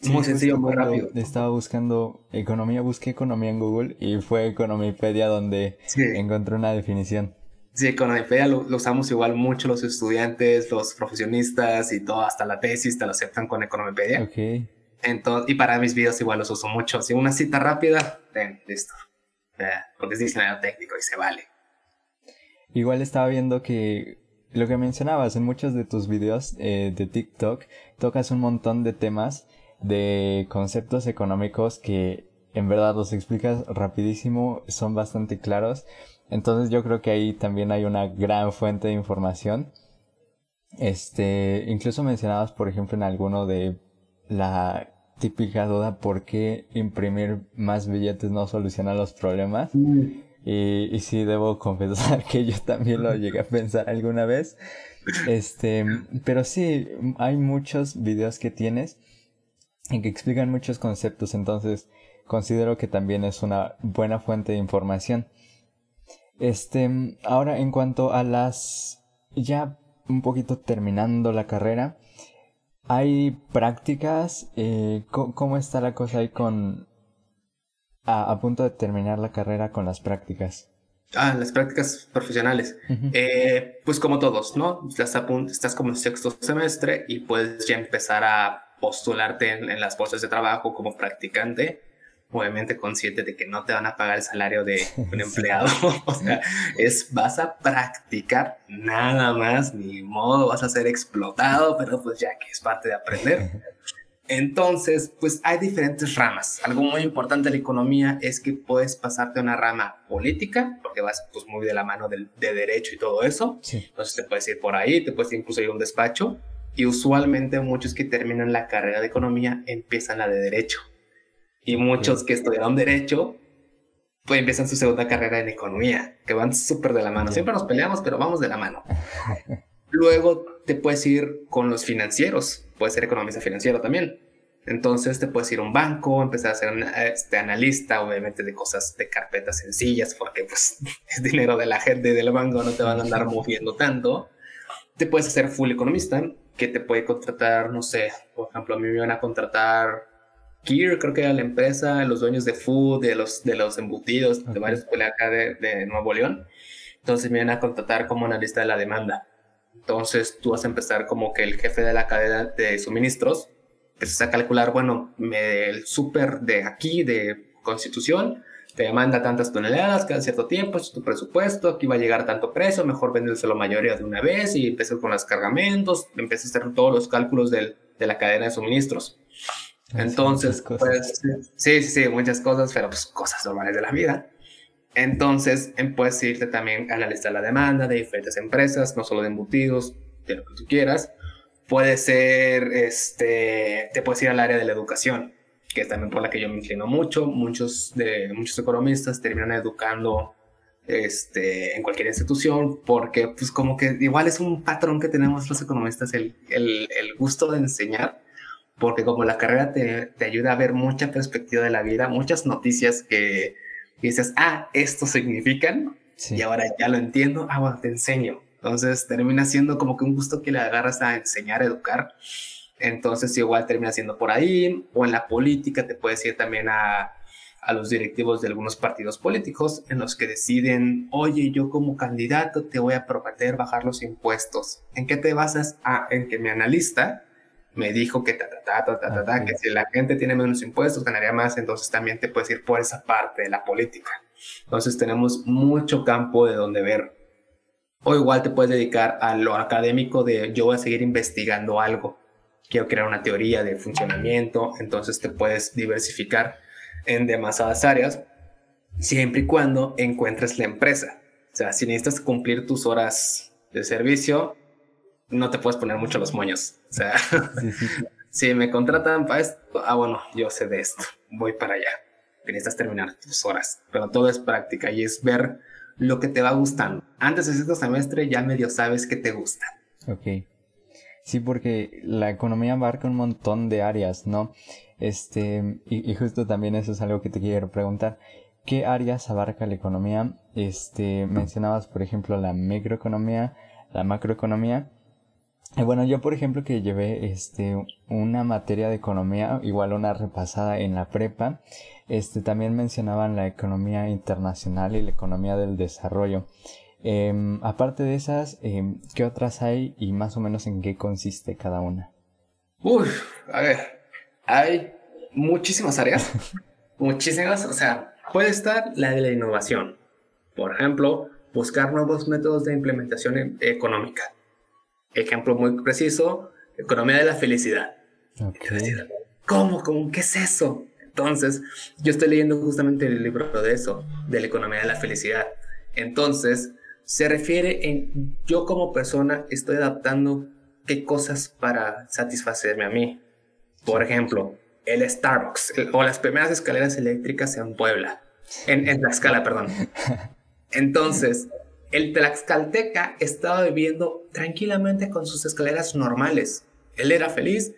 muy sencillo, muy rápido. Estaba buscando economía, busqué economía en Google y fue Economipedia donde encontré una definición. Sí, Economipedia lo, lo, usamos igual mucho los estudiantes, los profesionistas y todo, hasta la tesis te lo aceptan con Economipedia. Ok. Entonces, y para mis videos igual los uso mucho. Si una cita rápida, ten, listo. porque es diccionario técnico y se vale. Igual estaba viendo que lo que mencionabas en muchos de tus videos eh, de TikTok, tocas un montón de temas de conceptos económicos que en verdad los explicas rapidísimo, son bastante claros entonces yo creo que ahí también hay una gran fuente de información. Este, incluso mencionabas, por ejemplo, en alguno de la típica duda por qué imprimir más billetes no soluciona los problemas. Mm. Y, y sí, debo confesar que yo también lo llegué a pensar alguna vez. Este, pero sí, hay muchos videos que tienes en que explican muchos conceptos, entonces considero que también es una buena fuente de información. Este, ahora en cuanto a las, ya un poquito terminando la carrera, ¿hay prácticas? Eh, ¿Cómo está la cosa ahí con, a, punto de terminar la carrera con las prácticas? Ah, las prácticas profesionales. eh, pues como todos, ¿no? Estás, a punto, estás como en sexto semestre y puedes ya empezar a postularte en, en las bolsas de trabajo como practicante obviamente consciente de que no te van a pagar el salario de un empleado. o sea, es vas a practicar nada más, ni modo, vas a ser explotado, pero pues ya que es parte de aprender. Entonces, pues hay diferentes ramas. Algo muy importante de la economía es que puedes pasarte a una rama política, porque vas pues muy de la mano de, de derecho y todo eso. Entonces te puedes ir por ahí, te puedes incluso ir a un despacho. Y usualmente muchos que terminan la carrera de economía empiezan la de derecho y muchos que estudiaron derecho, pues empiezan su segunda carrera en economía, que van súper de la mano. Siempre nos peleamos, pero vamos de la mano. Luego te puedes ir con los financieros, puedes ser economista financiero también. Entonces te puedes ir a un banco, empezar a ser este, analista, obviamente de cosas de carpetas sencillas, porque pues es dinero de la gente del banco, no te van a andar moviendo tanto. Te puedes hacer full economista, que te puede contratar, no sé, por ejemplo, a mí me van a contratar Gear, creo que era la empresa, los dueños de food, de los, de los embutidos, de varios escuelas acá de, de, Nuevo León. Entonces me iban a contratar como analista de la demanda. Entonces tú vas a empezar como que el jefe de la cadena de suministros empiezas a calcular, bueno, el súper de aquí, de Constitución, te manda tantas toneladas cada cierto tiempo, es tu presupuesto, aquí va a llegar tanto precio, mejor la mayoría de una vez y empiezas con los cargamentos, empiezas a hacer todos los cálculos del, de la cadena de suministros. Entonces, pues, sí, sí, sí, muchas cosas, pero pues cosas normales de la vida. Entonces, em, puedes irte también a analizar la demanda de diferentes empresas, no solo de embutidos, de lo que tú quieras. Puede ser, este, te puedes ir al área de la educación que es también por la que yo me inclino mucho. Muchos, de, muchos economistas terminan educando este, en cualquier institución, porque pues como que igual es un patrón que tenemos los economistas, el, el, el gusto de enseñar, porque como la carrera te, te, ayuda a ver mucha perspectiva de la vida, muchas noticias que, dices, ah, esto significan, y ahora ya lo entiendo, ah, bueno, te enseño. Entonces termina siendo como que un gusto que le agarras a enseñar, a educar. Entonces igual termina siendo por ahí, o en la política te puedes ir también a, a los directivos de algunos partidos políticos en los que deciden, oye, yo como candidato te voy a prometer bajar los impuestos. ¿En qué te basas? Ah, en que mi analista me dijo que ta, ta, ta, ta, ta, que si la gente tiene menos impuestos ganaría más, entonces también te puedes ir por esa parte de la política. Entonces tenemos mucho campo de donde ver. O igual te puedes dedicar a lo académico de yo voy a seguir investigando algo quiero crear una teoría de funcionamiento, entonces te puedes diversificar en demasiadas áreas, siempre y cuando encuentres la empresa. O sea, si necesitas cumplir tus horas de servicio, no te puedes poner mucho los moños. O sea, si me contratan para esto, ah, bueno, yo sé de esto, voy para allá. Necesitas terminar tus horas, pero todo es práctica y es ver lo que te va gustando. Antes de este semestre ya medio sabes que te gusta. Ok. Sí, porque la economía abarca un montón de áreas, ¿no? Este, y, justo también eso es algo que te quiero preguntar. ¿Qué áreas abarca la economía? Este, mencionabas, por ejemplo, la microeconomía, la macroeconomía. Bueno, yo, por ejemplo, que llevé, este, una materia de economía, igual una repasada en la prepa, este, también mencionaban la economía internacional y la economía del desarrollo. Em, aparte de esas, em, ¿qué otras hay y más o menos en qué consiste cada una? Uy, a ver, hay muchísimas áreas, muchísimas, o sea, puede estar la de la innovación. Por ejemplo, buscar nuevos métodos de implementación e-, económica. Ejemplo muy preciso, economía de la felicidad. ¿Cómo? ¿Cómo? ¿Qué es eso? Entonces, yo estoy leyendo justamente el libro de eso, de la economía de la felicidad. Entonces, se refiere en yo como persona estoy adaptando qué cosas para satisfacerme a mí. Por ejemplo, el Starbucks o las primeras escaleras eléctricas en Puebla, en, en Tlaxcala, perdón. Entonces, el Tlaxcalteca estaba viviendo tranquilamente con sus escaleras normales. Él era feliz.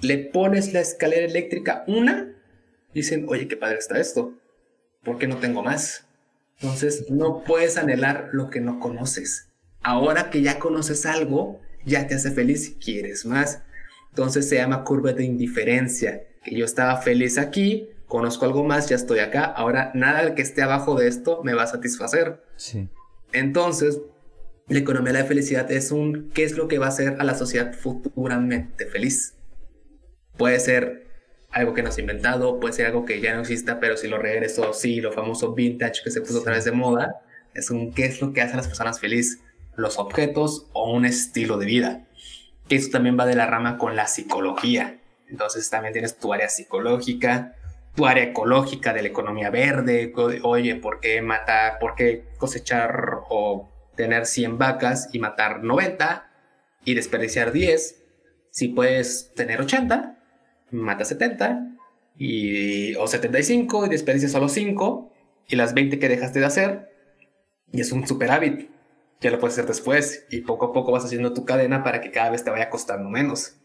Le pones la escalera eléctrica una, dicen, oye, qué padre está esto. ¿Por qué no tengo más? Entonces, no puedes anhelar lo que no conoces. Ahora que ya conoces algo, ya te hace feliz y quieres más. Entonces se llama curva de indiferencia, que yo estaba feliz aquí, conozco algo más, ya estoy acá, ahora nada que esté abajo de esto me va a satisfacer. Sí. Entonces, la economía de la felicidad es un qué es lo que va a hacer a la sociedad futuramente feliz. Puede ser algo que no se ha inventado, puede ser algo que ya no exista, pero si lo regreso, sí, lo famoso vintage que se puso otra vez de moda, es un qué es lo que hace a las personas felices, los objetos o un estilo de vida. Que eso también va de la rama con la psicología. Entonces también tienes tu área psicológica, tu área ecológica de la economía verde, oye, ¿por qué matar, por qué cosechar o tener 100 vacas y matar 90 y desperdiciar 10 si puedes tener 80? mata 70 y, o 75 y desperdicias solo 5 y las 20 que dejaste de hacer y es un super hábito. Ya lo puedes hacer después y poco a poco vas haciendo tu cadena para que cada vez te vaya costando menos.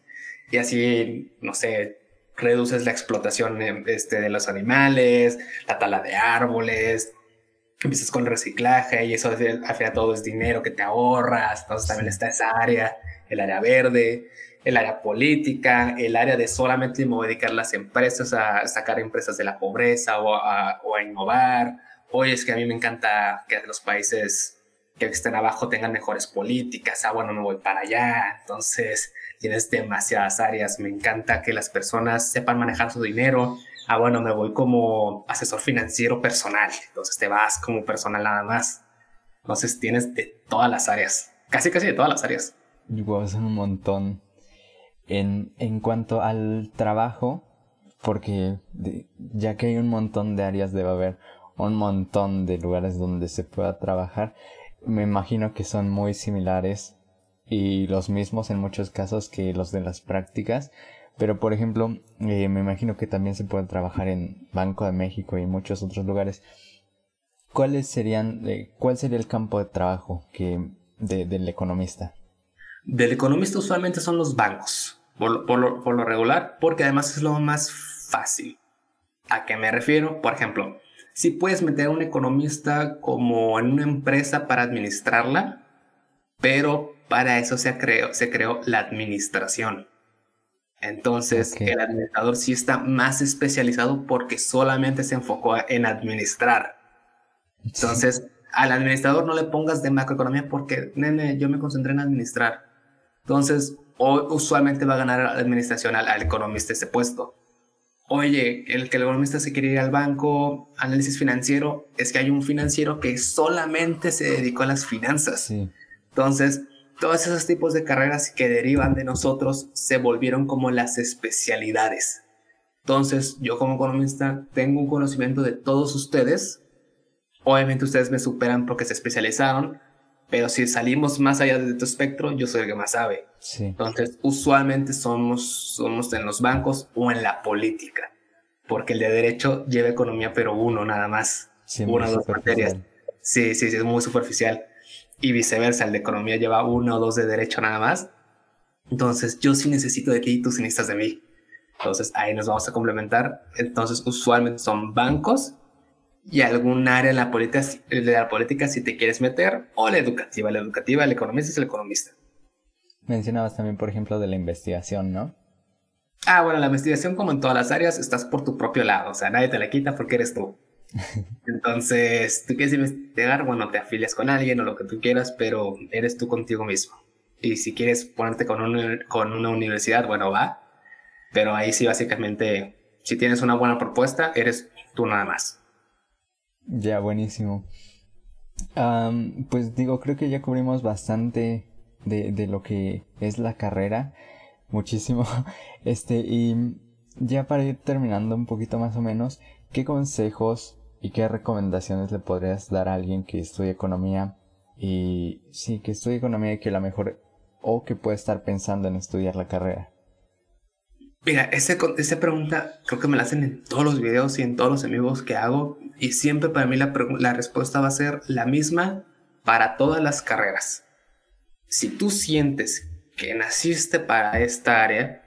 Y así, no sé, reduces la explotación este, de los animales, la tala de árboles, empiezas con reciclaje y eso al final todo es dinero que te ahorras. Entonces también está esa área, el área verde el área política, el área de solamente dedicar las empresas a sacar empresas de la pobreza o a, innovar. Oye, es que a mí me encanta que los países que estén abajo tengan mejores políticas, ah, bueno, me voy para allá, entonces tienes demasiadas áreas, me encanta que las personas sepan manejar su dinero, ah, bueno, me voy como asesor financiero personal, entonces te vas como personal nada más, entonces tienes de todas las áreas, casi casi de todas las áreas. Wow, son un montón. En, en cuanto al trabajo, porque ya que hay un montón de áreas, debe haber un montón de lugares donde se pueda trabajar. Me imagino que son muy similares y los mismos en muchos casos que los de las prácticas. Pero por ejemplo, eh, me imagino que también se puede trabajar en Banco de México y muchos otros lugares. ¿Cuáles serían, cuál sería el campo de trabajo que, del economista? Del economista usualmente son los bancos, por lo regular, porque además es lo más fácil. ¿A qué me refiero? Por ejemplo, si puedes meter a un economista como en una empresa para administrarla, pero para eso se creó, se creó la administración. Entonces, el administrador sí está más especializado porque solamente se enfocó en administrar. Entonces, al administrador no le pongas de macroeconomía porque, nene, yo me concentré en administrar. Entonces, usualmente va a ganar la administración al, al economista ese puesto oye, el que el economista se quiere ir al banco, análisis financiero, es que hay un financiero que solamente se dedicó a las finanzas. Entonces, todos esos tipos de carreras que derivan de nosotros se volvieron como las especialidades. Entonces, yo como economista tengo un conocimiento de todos ustedes. Obviamente ustedes me superan porque se especializaron, pero si salimos más allá de tu espectro, yo soy el que más sabe. Entonces, usualmente somos, somos en los bancos o en la política, porque el de derecho lleva economía, pero uno nada más. una o dos materias. Sí, sí, sí, es muy superficial. Y viceversa, el de economía lleva uno o dos de derecho nada más. Entonces, yo sí necesito de ti y tú sí necesitas de mí. Entonces, ahí nos vamos a complementar. Entonces, usualmente son bancos y algún área de la política, de la política si te quieres meter, o la educativa. La educativa, el economista es el economista. Mencionabas también, por ejemplo, de la investigación, ¿no? Ah, bueno, la investigación, como en todas las áreas, estás por tu propio lado, o sea, nadie te la quita porque eres tú. Entonces, tú quieres investigar, bueno, te afilias con alguien o lo que tú quieras, pero eres tú contigo mismo. Y si quieres ponerte con, un, con una universidad, bueno, va. Pero ahí sí, básicamente, si tienes una buena propuesta, eres tú nada más. Ya, buenísimo. pues digo, creo que ya cubrimos bastante de, de, lo que es la carrera. Muchísimo. Este, y ya para ir terminando un poquito más o menos, ¿qué consejos y qué recomendaciones le podrías dar a alguien que estudia economía? Y sí, que estudie economía y que la mejor o que puede estar pensando en estudiar la carrera. Mira, ese, esa pregunta creo que me la hacen en todos los videos y en todos los amigos que hago y siempre para mí la, la respuesta va a ser la misma para todas las carreras. Si tú sientes que naciste para esta área,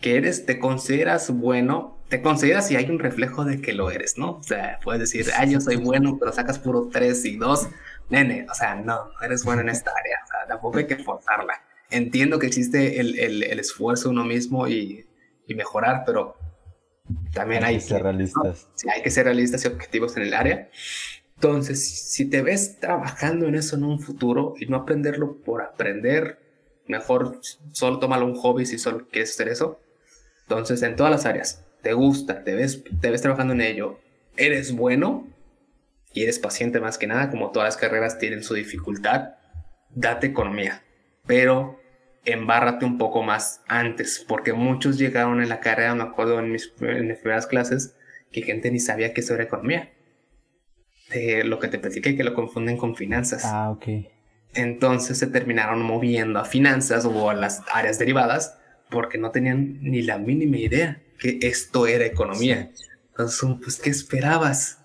que eres, te consideras bueno, te consideras y hay un reflejo de que lo eres, ¿no? O sea, puedes decir, ah, yo soy bueno, pero sacas puro 3 y 2. Nene, o sea, no, no eres bueno en esta área, o sea, tampoco hay que forzarla. Entiendo que existe el, el, el esfuerzo uno mismo y y mejorar, pero también hay, que ser realistas. Sí, hay que ser realistas y objetivos en el área. Entonces, si te ves trabajando en eso en un futuro y no aprenderlo por aprender, mejor solo tómalo un hobby si solo quieres hacer eso. Entonces, en todas las áreas, te gusta, te ves, te ves trabajando en ello, eres bueno y eres paciente más que nada, como todas las carreras tienen su dificultad, date economía. Pero embárrate un poco más antes, porque muchos llegaron en la carrera, me acuerdo en mis, primeras clases, que gente ni sabía que eso era economía. De lo que te platiqué, que lo confunden con finanzas. Ah, ok. Entonces se terminaron moviendo a finanzas o a las áreas derivadas porque no tenían ni la mínima idea que esto era economía. Entonces, pues, ¿qué esperabas?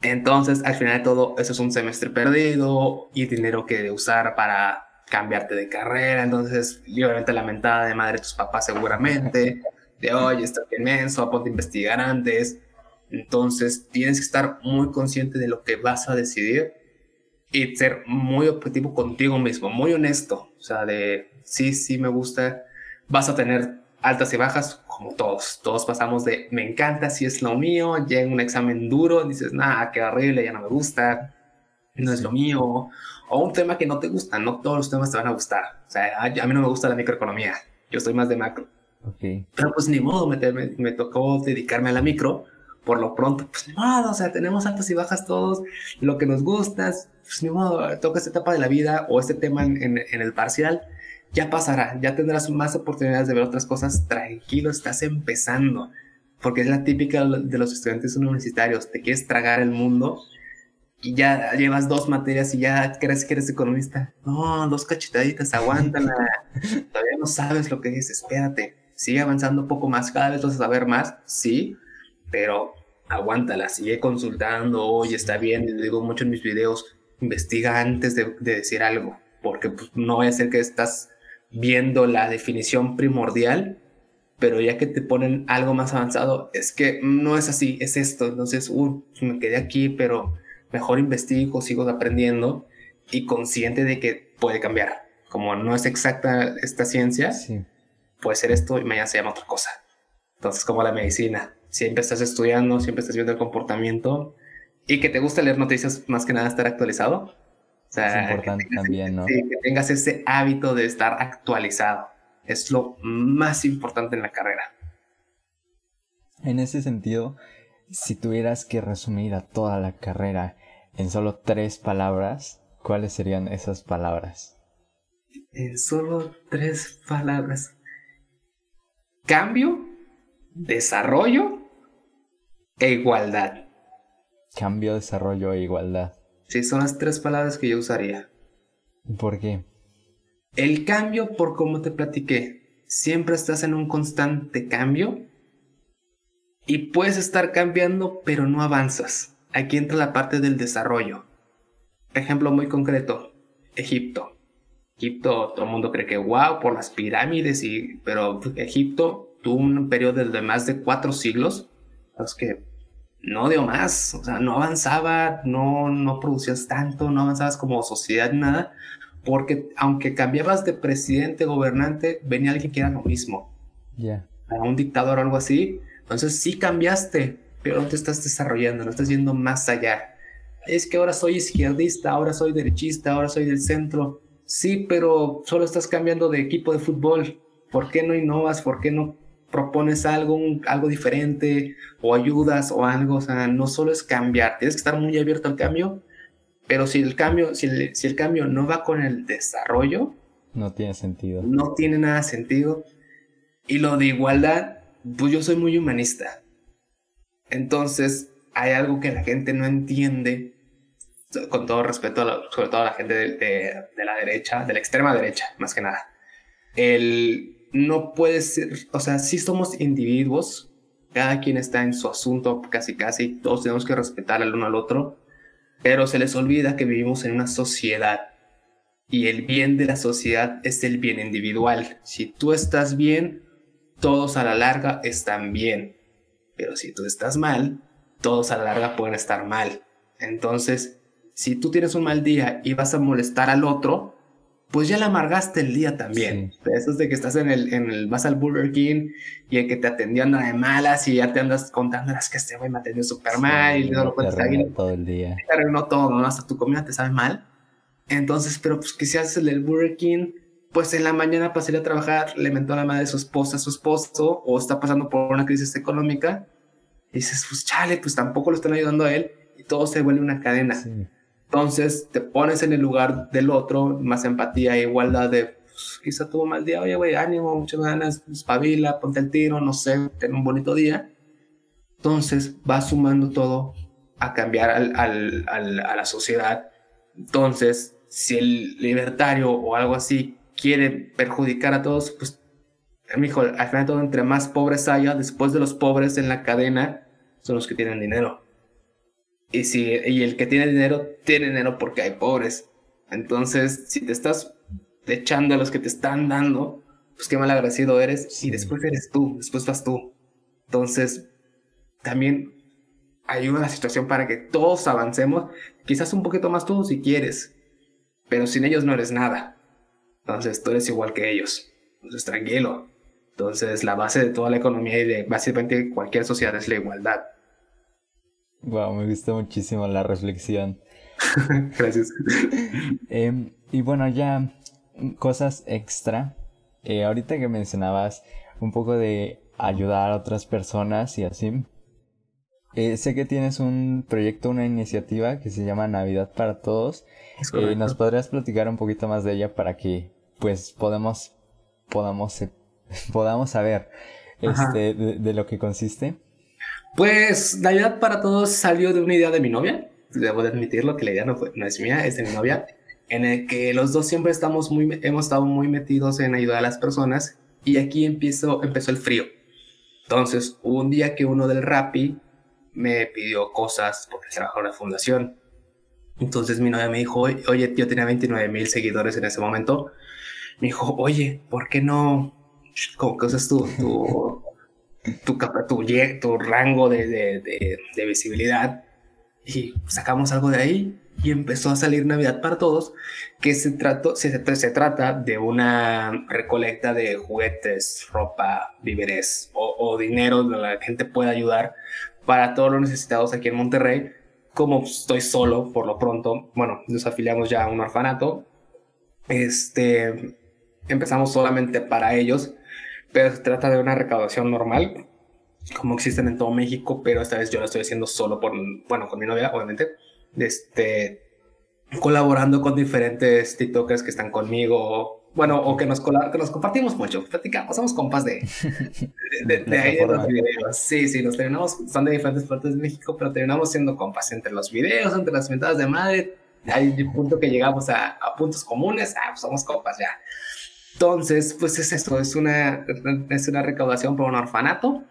Entonces, al final de todo, eso es un semestre perdido y dinero que usar para cambiarte de carrera, entonces, obviamente la mentada de madre de tus papás seguramente, de oye, está inmenso, ponte a investigar antes, entonces tienes que estar muy consciente de lo que vas a decidir y ser muy objetivo contigo mismo, muy honesto, o sea, de sí, sí me gusta, vas a tener altas y bajas como todos, todos pasamos de me encanta, si es lo mío, llega un examen duro, dices, nada, qué horrible, ya no me gusta, no es lo mío, o un tema que no te gusta, no todos los temas te van a gustar. O sea, a, mí no me gusta la microeconomía, yo estoy más de macro. Okay. Pero pues ni modo, me, me, tocó dedicarme a la micro. Por lo pronto, pues ni modo, o sea, tenemos altas y bajas todos, lo que nos gusta, pues ni modo, toca esta etapa de la vida o este tema en, en el parcial, ya pasará, ya tendrás más oportunidades de ver otras cosas, tranquilo, estás empezando, porque es la típica de los estudiantes universitarios, te quieres tragar el mundo y ya llevas dos materias y ya crees que eres economista. No, dos cachetaditas, aguántala. Todavía no sabes lo que es, espérate. Sigue avanzando un poco más, cada vez vas a saber más, sí, pero aguántala, sigue consultando, oye, está bien, le digo mucho en mis videos, investiga antes de, decir algo, porque pues, no vaya a ser que estás viendo la definición primordial, pero ya que te ponen algo más avanzado, es que no es así, es esto, entonces, uh, me quedé aquí, pero mejor investigo, sigo aprendiendo y consciente de que puede cambiar. Como no es exacta esta ciencia, puede ser esto y mañana se llama otra cosa. Entonces, como la medicina, siempre estás estudiando, siempre estás viendo el comportamiento y que te gusta leer noticias, más que nada estar actualizado. es importante también, ¿no? que tengas ese hábito de estar actualizado. Es lo más importante en la carrera. En ese sentido, si tuvieras que resumir a toda la carrera en solo tres palabras, ¿cuáles serían esas palabras? En solo tres palabras. Cambio, desarrollo e igualdad. Cambio, desarrollo e igualdad. Sí, son las tres palabras que yo usaría. ¿Por qué? El cambio, por como te platiqué, siempre estás en un constante cambio y puedes estar cambiando, pero no avanzas aquí entra la parte del desarrollo. Ejemplo muy concreto, Egipto. Egipto, todo el mundo cree que wow por las pirámides, y, pero Egipto tuvo un periodo de más de cuatro siglos, los que no dio más, o sea, no avanzaba, no, no producías tanto, no avanzabas como sociedad, nada, porque aunque cambiabas de presidente, gobernante, venía alguien que era lo mismo. Ya. un dictador o algo así. Entonces sí cambiaste, pero no te estás desarrollando, no estás yendo más allá. Es que ahora soy izquierdista, ahora soy derechista, ahora soy del centro. Sí, pero solo estás cambiando de equipo de fútbol. ¿Por qué no innovas? ¿Por qué no propones algo, algo diferente o ayudas o algo? O sea, no solo es cambiar, tienes que estar muy abierto al cambio, pero si el cambio, si el, si el cambio no va con el desarrollo, no tiene sentido. No tiene nada sentido. Y lo de igualdad, pues yo soy muy humanista. Entonces, hay algo que la gente no entiende, con todo respeto, sobre todo a la gente de, la derecha, de la extrema derecha, más que nada. El no puede ser, o sea, sí somos individuos, cada quien está en su asunto, casi casi, todos tenemos que respetar el uno al otro, pero se les olvida que vivimos en una sociedad y el bien de la sociedad es el bien individual. Si tú estás bien, todos a la larga están bien. Pero si tú estás mal, todos a la larga pueden estar mal. Entonces, si tú tienes un mal día y vas a molestar al otro, pues ya le amargaste el día también. Eso es de que estás en el, en el, vas al Burger King y el que te atendió anda de malas y ya te andas contando, las que este güey me atendió súper mal y no lo puedes todo el día. Te arruinó todo, ¿no? Hasta tu comida te sabe mal. Entonces, pero pues que si haces el Burger King, pues en la mañana para salir a trabajar le mentó a la madre de su esposa, a su esposo, o está pasando por una crisis económica, y dices, pues chale, pues tampoco lo están ayudando a él, y todo se vuelve una cadena. Entonces te pones en el lugar del otro, más empatía e igualdad de, pues, quizá tuvo mal día, oye, güey, ánimo, muchas ganas, espabila, ponte el tiro, no sé, ten un bonito día. Entonces va sumando todo a cambiar al, al, a la sociedad. Entonces, si el libertario o algo así quiere perjudicar a todos, pues, hijo, al final de todo, entre más pobres haya, después de los pobres en la cadena, son los que tienen dinero. Y, si, y el que tiene dinero, tiene dinero porque hay pobres. Entonces, si te estás echando a los que te están dando, pues qué mal agradecido eres. Y después eres tú, después vas tú. Entonces, también ayuda la situación para que todos avancemos. Quizás un poquito más tú si quieres. Pero sin ellos no eres nada. Entonces tú eres igual que ellos. Entonces tranquilo. Entonces la base de toda la economía y de básicamente cualquier sociedad es la igualdad. Wow, me gusta muchísimo la reflexión. Gracias. Em, y bueno, ya cosas extra. Eh, ahorita que mencionabas un poco de ayudar a otras personas y así. Eh, sé que tienes un proyecto, una iniciativa que se llama Navidad para Todos. Eh, ¿Nos podrías platicar un poquito más de ella para que pues podamos, podamos, podamos saber este, de, lo que consiste? Pues Navidad para Todos salió de una idea de mi novia. Debo de admitirlo que la idea no, fue, no es mía, es de mi novia. En el que los dos siempre estamos muy, hemos estado muy metidos en ayudar a las personas. Y aquí empiezo, empezó el frío. Entonces, un día que uno del Rappi me pidió cosas porque trabajaba en la fundación. Entonces mi novia me dijo, oye, yo tenía 29 mil seguidores en ese momento. Me dijo, oye, ¿por qué no? ¿Cómo que usas tu, tu, tu, tu, tu rango de, de, de, visibilidad? Y sacamos algo de ahí y empezó a salir Navidad para Todos, que se, trató, se, se, trata de una recolecta de juguetes, ropa, víveres o, o dinero donde la gente pueda ayudar para todos los necesitados aquí en Monterrey. Como estoy solo por lo pronto, bueno, nos afiliamos ya a un orfanato. Este, empezamos solamente para ellos, pero se trata de una recaudación normal, como existen en todo México, pero esta vez yo lo estoy haciendo solo por, bueno, con mi novia, obviamente. Este, colaborando con diferentes TikTokers que están conmigo, bueno, o que nos, que nos compartimos mucho, platicamos, somos compas de, de, ahí de los videos. Sí, sí, nos terminamos, son de diferentes partes de México, pero terminamos siendo compas entre los videos, entre las mentadas de madre. Hay un punto que llegamos a, a puntos comunes, ah, pues somos compas ya. Entonces, pues es esto, es una, es una recaudación por un orfanato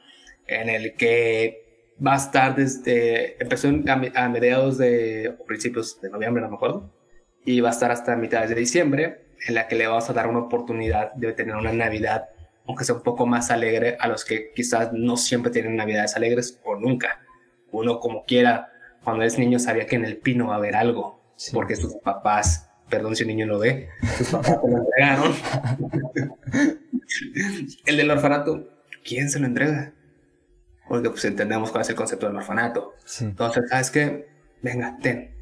en el que va a estar desde, empezó a, a mediados de, o principios de noviembre, no me acuerdo, y va a estar hasta mitad de diciembre en la que le vamos a dar una oportunidad de tener una Navidad, aunque sea un poco más alegre, a los que quizás no siempre tienen Navidades alegres o nunca. Uno como quiera, cuando es niño sabía que en el pino va a haber algo, porque sus papás, perdón si un niño lo ve, sus papás se lo entregaron. el del orfanato, ¿quién se lo entrega? Porque pues entendemos cuál es el concepto del orfanato. Entonces, ¿sabes qué? Venga, ten,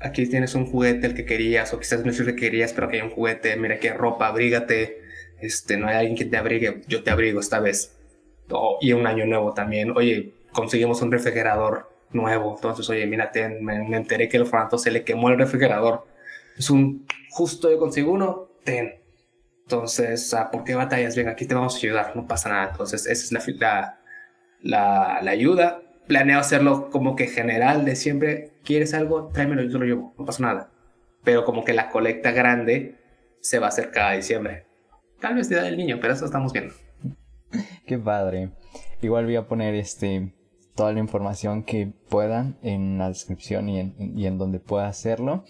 aquí tienes un juguete el que querías, o quizás no es el que querías, pero que hay un juguete, mira qué ropa, abrígate, este, no hay alguien que te abrigue, yo te abrigo esta vez. y un año nuevo también, oye, conseguimos un refrigerador nuevo, entonces, oye, mírate, me, me enteré que el orfanato se le quemó el refrigerador. Es un, justo yo consigo uno, ten. Entonces, ¿por qué batallas? Venga, aquí te vamos a ayudar, no pasa nada. Entonces, esa es la, la, la, ayuda planeo hacerlo como que general de siempre, ¿quieres algo? Tráemelo, yo te lo llevo, no pasa nada. Pero como que la colecta grande se va a hacer cada diciembre. Tal vez sea del niño, pero eso estamos viendo. Qué padre. Igual voy a poner este toda la información que pueda en la descripción y en, y en donde pueda hacerlo.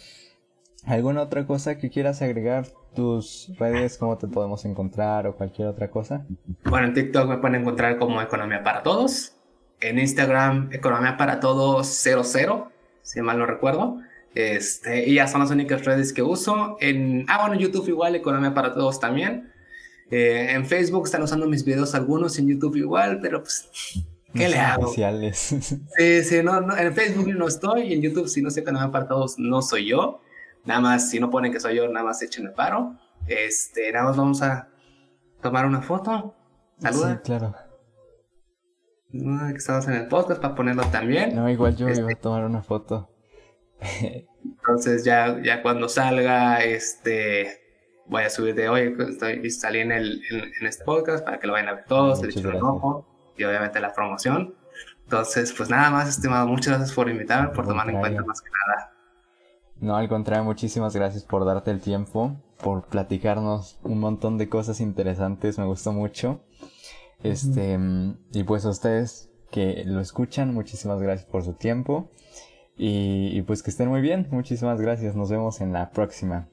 ¿Alguna otra cosa que quieras agregar? ¿Tus redes, cómo te podemos encontrar o cualquier otra cosa? Bueno, en TikTok me pueden encontrar como Economía para Todos en Instagram, Economía para Todos 00, si mal no recuerdo. Este, y ya son las únicas redes que uso. En, ah, bueno, YouTube igual, Economía para Todos también. Eh, en Facebook están usando mis videos algunos, en YouTube igual, pero pues, ¿qué le hago? Sí, sí, no, no, en Facebook no estoy, en YouTube si no sé Economía para Todos no soy yo. Nada más, si no ponen que soy yo, nada más echen el paro. Este, nada más vamos a tomar una foto. Saluda. Sí, claro que estamos en el podcast para ponerlo también. No, igual yo iba a este tomar una foto. Entonces ya, ya cuando salga, este, voy a subir de hoy, estoy, salí en, el, en, este podcast para que lo vayan a ver todos, el un ojo y obviamente la promoción. Entonces, pues nada más, estimado, muchas gracias por invitarme, por tomar en cuenta más que nada. No, al contrario, muchísimas gracias por darte el tiempo, por platicarnos un montón de cosas interesantes, me gustó mucho. Este, y pues a ustedes que lo escuchan, muchísimas gracias por su tiempo. Y, y pues que estén muy bien, muchísimas gracias, nos vemos en la próxima.